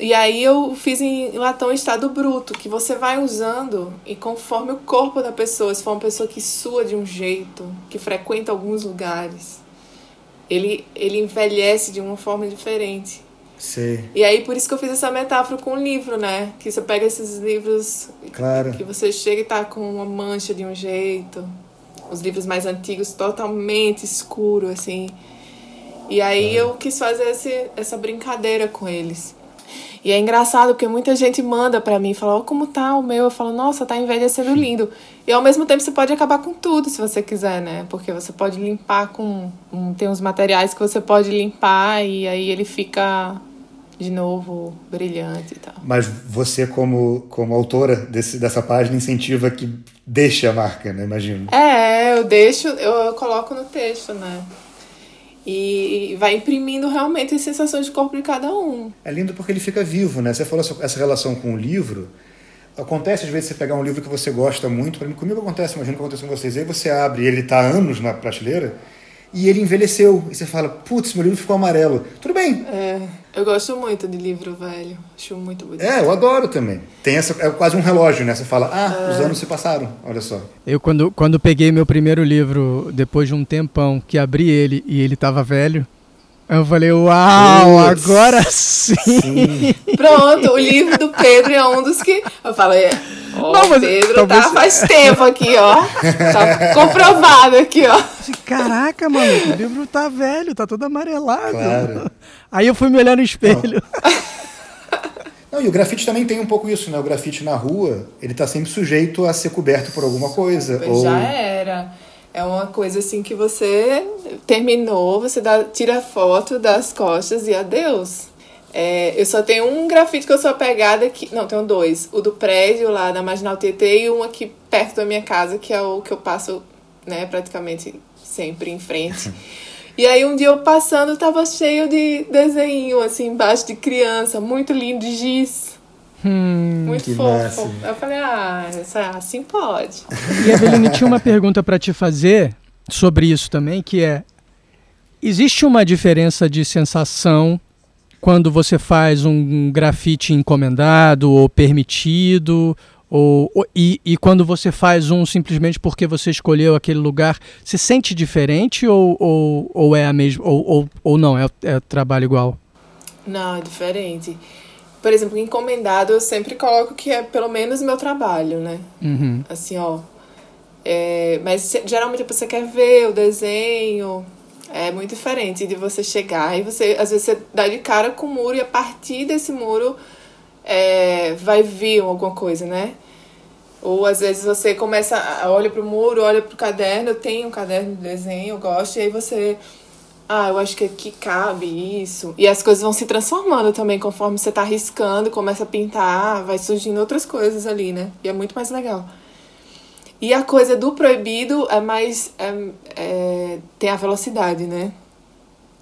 E aí eu fiz em latão estado bruto, que você vai usando e conforme o corpo da pessoa, se for uma pessoa que sua de um jeito, que frequenta alguns lugares, ele, ele envelhece de uma forma diferente. Sim. E aí por isso que eu fiz essa metáfora com o livro, né? Que você pega esses livros claro. que você chega e tá com uma mancha de um jeito, os livros mais antigos totalmente escuro assim. E aí eu quis fazer esse, essa brincadeira com eles. E é engraçado porque muita gente manda para mim, fala, ó, oh, como tá o meu? Eu falo, nossa, tá envelhecendo lindo. E ao mesmo tempo você pode acabar com tudo se você quiser, né? Porque você pode limpar com. Tem uns materiais que você pode limpar e aí ele fica de novo brilhante e tal. Mas você, como, como autora desse, dessa página, incentiva que deixe a marca, né? Imagino. É, eu deixo, eu, eu coloco no texto, né? E vai imprimindo realmente as sensações de corpo de cada um. É lindo porque ele fica vivo, né? Você falou essa relação com o livro. Acontece às vezes você pegar um livro que você gosta muito, para mim comigo acontece, imagino que acontece com vocês. Aí você abre, ele está anos na prateleira e ele envelheceu. E você fala, putz, meu livro ficou amarelo. Tudo bem. É, eu gosto muito de livro velho. Acho muito bonito. É, eu adoro também. Tem essa, é quase um relógio, né? Você fala, ah, é. os anos se passaram, olha só. Eu, quando, quando peguei meu primeiro livro, depois de um tempão, que abri ele e ele estava velho, eu falei, uau, agora sim. sim. Pronto, o livro do Pedro é um dos que. Eu falei, ó, oh, Pedro talvez... tá faz tempo aqui, ó. Tá comprovado aqui, ó. Caraca, mano, o livro tá velho, tá todo amarelado. Claro. Aí eu fui me olhar no espelho. Não. Não, e o grafite também tem um pouco isso, né? O grafite na rua, ele tá sempre sujeito a ser coberto por alguma coisa. Já ou... era. É uma coisa assim que você terminou, você dá, tira foto das costas e adeus. É, eu só tenho um grafite que eu sou apegada aqui. Não, tenho dois. O do prédio lá da Marginal TT e um aqui perto da minha casa, que é o que eu passo, né, praticamente sempre em frente. E aí um dia eu passando, tava cheio de desenho, assim, embaixo de criança, muito lindo, de giz. Hum, muito fofo. Massa. Eu falei, ah, assim pode. E Eveline, tinha uma pergunta para te fazer sobre isso também, que é: existe uma diferença de sensação quando você faz um grafite encomendado ou permitido? Ou, ou e, e, quando você faz um simplesmente porque você escolheu aquele lugar, se sente diferente ou, ou, ou é a mesma ou, ou, ou não é, é trabalho igual? Não, é diferente. Por exemplo, encomendado eu sempre coloco que é pelo menos meu trabalho, né? Uhum. Assim, ó. É, mas geralmente você quer ver o desenho. É muito diferente de você chegar e você, às vezes, você dá de cara com o muro e a partir desse muro é, vai vir alguma coisa, né? Ou às vezes você começa, olha para o muro, olha para o caderno, eu tenho um caderno de desenho, eu gosto, e aí você ah, eu acho que aqui cabe isso. E as coisas vão se transformando também conforme você tá riscando, começa a pintar, vai surgindo outras coisas ali, né? E é muito mais legal. E a coisa do proibido é mais. É, é, tem a velocidade, né?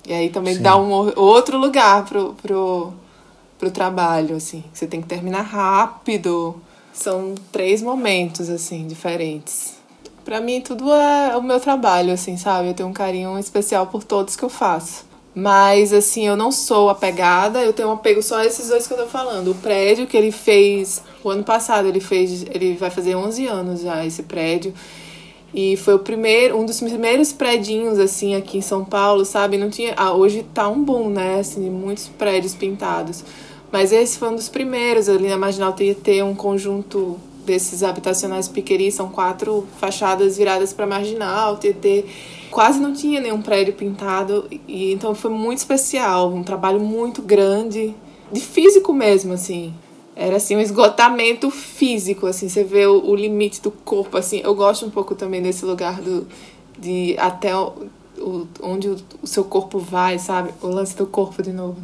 E aí também Sim. dá um outro lugar pro, pro, pro trabalho, assim. Você tem que terminar rápido. São três momentos, assim, diferentes. Para mim, tudo é o meu trabalho, assim, sabe? Eu tenho um carinho especial por todos que eu faço. Mas, assim, eu não sou apegada, eu tenho um apego só a esses dois que eu tô falando. O prédio que ele fez, o ano passado, ele fez, ele vai fazer 11 anos já, esse prédio. E foi o primeiro, um dos primeiros prédios, assim, aqui em São Paulo, sabe? Não tinha. Ah, hoje tá um boom, né? Assim, muitos prédios pintados. Mas esse foi um dos primeiros ali na Marginal ter um conjunto desses habitacionais Piqueri são quatro fachadas viradas para marginal, TT. Quase não tinha nenhum prédio pintado e então foi muito especial, um trabalho muito grande, de físico mesmo assim. Era assim um esgotamento físico, assim, você vê o, o limite do corpo assim. Eu gosto um pouco também desse lugar do de até o, o, onde o, o, seu corpo vai, sabe? O lance do corpo de novo.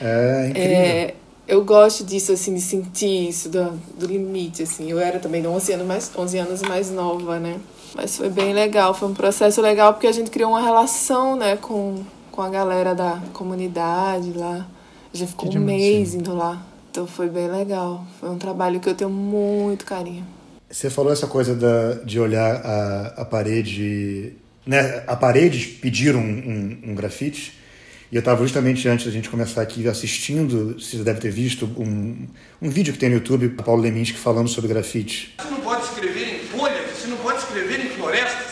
É incrível. É, eu gosto disso, assim, de sentir isso, do, do limite, assim. Eu era também 11 anos, mais, 11 anos mais nova, né? Mas foi bem legal, foi um processo legal porque a gente criou uma relação, né, com, com a galera da comunidade lá. A gente ficou um mês indo lá. Então foi bem legal. Foi um trabalho que eu tenho muito carinho. Você falou essa coisa da, de olhar a, a parede. Né? A parede pedir um, um, um grafite. E eu estava justamente antes da gente começar aqui assistindo, você deve ter visto um, um vídeo que tem no YouTube, Paulo Leminski falando sobre grafite. Você não pode escrever em folhas, você não pode escrever em florestas,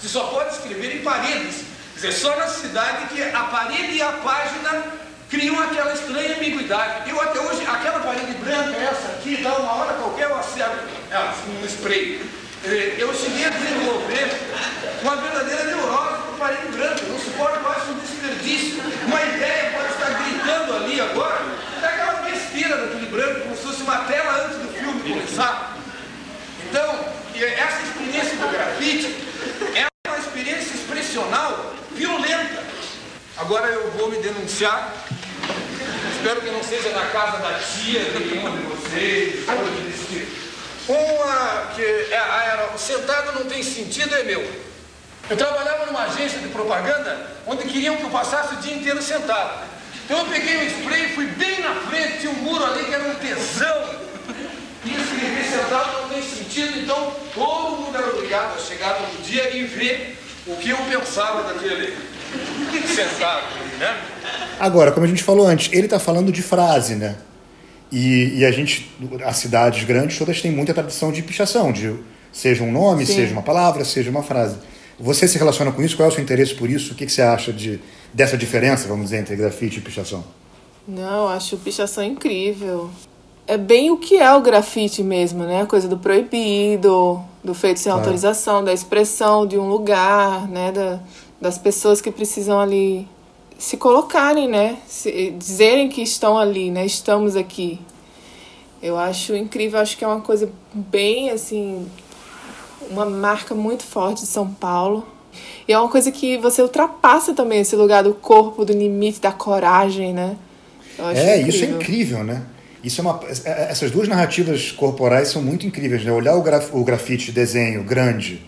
você só pode escrever em paredes. Quer dizer, só na cidade que a parede e a página criam aquela estranha ambiguidade. Eu até hoje, aquela parede branca, essa aqui, dá uma hora qualquer eu acerto ela, um spray. Eu cheguei a desenvolver uma verdadeira neurose por parede branca, não suporto mais um desperdício. Uma ideia pode estar gritando ali agora, daquela besteira daquele branco, como se fosse uma tela antes do filme começar. Então, essa experiência do grafite é uma experiência expressional violenta. Agora eu vou me denunciar. Espero que não seja na casa da tia de nenhuma de vocês, coisa desse tipo. Uma que é, era, sentado não tem sentido é meu. Eu trabalhava numa agência de propaganda onde queriam que eu passasse o dia inteiro sentado. Então eu peguei um spray e fui bem na frente, tinha um muro ali que era um tesão. E escrever sentado não tem sentido, então todo mundo era obrigado a chegar no dia e ver o que eu pensava daquele sentado, né? Agora, como a gente falou antes, ele está falando de frase, né? E, e, a gente, as cidades grandes todas têm muita tradição de pichação, de seja um nome, Sim. seja uma palavra, seja uma frase. Você se relaciona com isso? Qual é o seu interesse por isso? O que, que você acha de, dessa diferença, vamos dizer, entre grafite e pichação? Não, acho pichação incrível. É bem o que é o grafite mesmo, né? A coisa do proibido, do feito sem claro. autorização, da expressão de um lugar, né? Da, das pessoas que precisam ali se colocarem, né? Se, dizerem que estão ali, né? Estamos aqui. Eu acho incrível, acho que é uma coisa bem assim uma marca muito forte de São Paulo. E é uma coisa que você ultrapassa também esse lugar do corpo, do limite, da coragem, né? é, incrível. isso é incrível, né? Isso é uma, é, é, essas duas narrativas corporais são muito incríveis, né? Olhar o, graf, o grafite, desenho grande,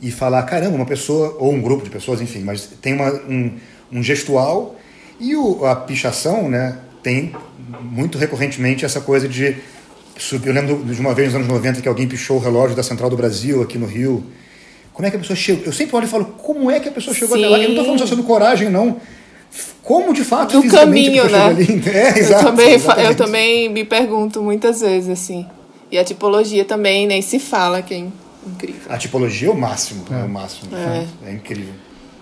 e falar, caramba, uma pessoa, ou um grupo de pessoas, enfim, mas tem uma, um, um gestual, e o, a pichação, né, tem muito recorrentemente essa coisa de eu lembro de uma vez nos anos 90 que alguém pichou o relógio da Central do Brasil aqui no Rio. Como é que a pessoa chegou? Eu sempre olho e falo, como é que a pessoa chegou Sim. até lá? Eu não estou falando só sobre coragem, não. Como de fato do caminho, né? Ali? É, exato, eu, também, eu também me pergunto muitas vezes assim. E a tipologia também nem se fala, que é incrível. A tipologia é o máximo, é, é o máximo. É, é incrível.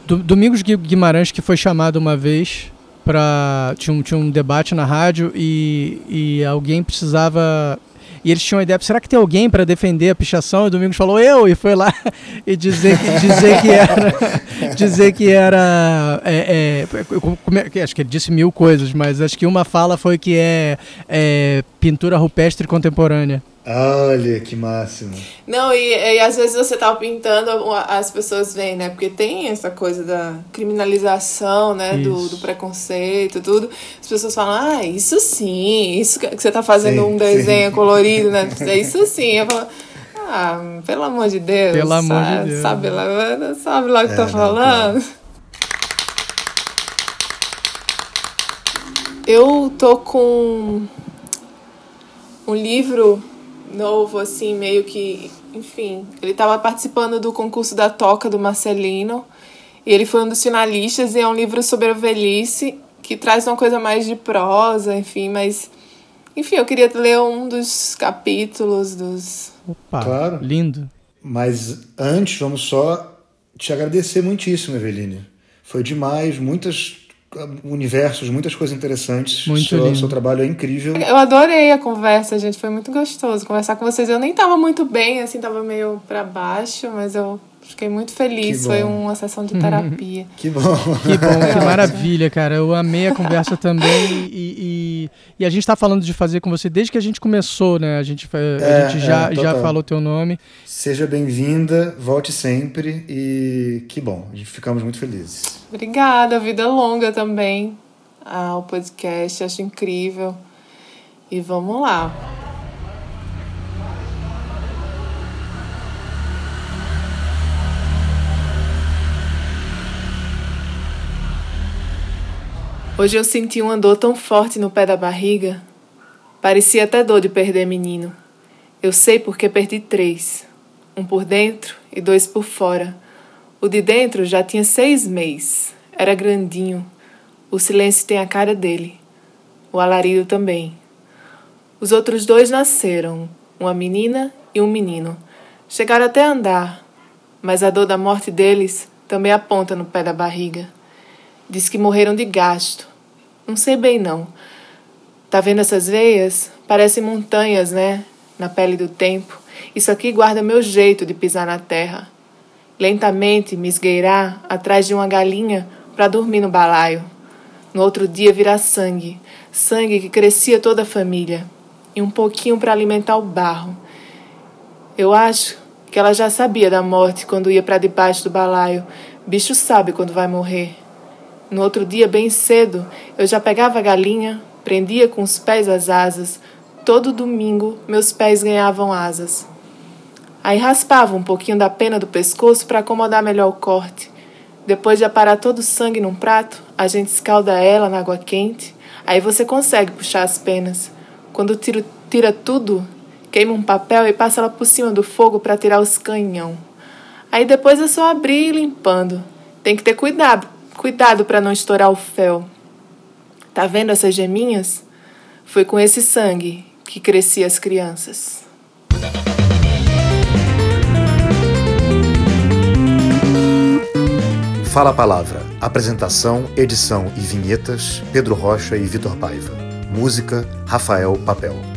Domingos Guimarães que foi chamado uma vez para tinha, um, tinha um debate na rádio e, e alguém precisava e eles tinham a ideia, será que tem alguém para defender a pichação? E o Domingos falou, eu, e foi lá e dizer, dizer que era. dizer que era. É, é, acho que ele disse mil coisas, mas acho que uma fala foi que é, é pintura rupestre contemporânea. Olha que máximo. Não, e, e às vezes você tá pintando, as pessoas vêm, né? Porque tem essa coisa da criminalização, né? Do, do, preconceito, tudo. As pessoas falam, ah, isso sim, isso que você tá fazendo sim, um desenho sim. colorido, né? Isso sim. Eu falo, ah, pelo amor de Deus. Pelo amor sabe, de Deus. Sabe lá, sabe lá o que é, tá falando? Não, Eu tô com um livro novo, assim, meio que. Enfim, ele estava participando do concurso da Toca do Marcelino. E ele foi um dos finalistas, e é um livro sobre a velhice, que traz uma coisa mais de prosa, enfim, mas. Enfim, eu queria ler um dos capítulos dos. Opa, claro. lindo. Mas antes, vamos só te agradecer muitíssimo, Eveline. Foi demais, muitas universos, muitas coisas interessantes. Muito seu, lindo. seu trabalho é incrível. Eu adorei a conversa, gente. Foi muito gostoso conversar com vocês. Eu nem tava muito bem, assim, tava meio para baixo, mas eu Fiquei muito feliz, foi uma sessão de terapia. que bom. Que bom, que maravilha, cara. Eu amei a conversa também e, e, e a gente está falando de fazer com você desde que a gente começou, né? A gente, a é, gente já, é, já falou teu nome. Seja bem-vinda, volte sempre e que bom, a gente ficamos muito felizes. Obrigada, vida longa também ao podcast, acho incrível. E vamos lá. Hoje eu senti uma dor tão forte no pé da barriga. Parecia até dor de perder menino. Eu sei porque perdi três: um por dentro e dois por fora. O de dentro já tinha seis meses, era grandinho. O silêncio tem a cara dele. O alarido também. Os outros dois nasceram, uma menina e um menino. Chegaram até a andar, mas a dor da morte deles também aponta no pé da barriga. Diz que morreram de gasto, não sei bem não. Tá vendo essas veias? Parecem montanhas, né? Na pele do tempo. Isso aqui guarda meu jeito de pisar na terra. Lentamente me esgueirar atrás de uma galinha para dormir no balaio. No outro dia virar sangue, sangue que crescia toda a família, e um pouquinho para alimentar o barro. Eu acho que ela já sabia da morte quando ia para debaixo do balaio. Bicho sabe quando vai morrer. No outro dia, bem cedo, eu já pegava a galinha, prendia com os pés as asas. Todo domingo, meus pés ganhavam asas. Aí raspava um pouquinho da pena do pescoço para acomodar melhor o corte. Depois de aparar todo o sangue num prato, a gente escalda ela na água quente. Aí você consegue puxar as penas. Quando tiro, tira tudo, queima um papel e passa ela por cima do fogo para tirar os canhão. Aí depois é só abrir e ir limpando. Tem que ter cuidado, cuidado para não estourar o fel. Tá vendo essas geminhas? Foi com esse sangue que crescia as crianças. Fala a Palavra. Apresentação, edição e vinhetas: Pedro Rocha e Vitor Paiva. Música: Rafael Papel.